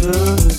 to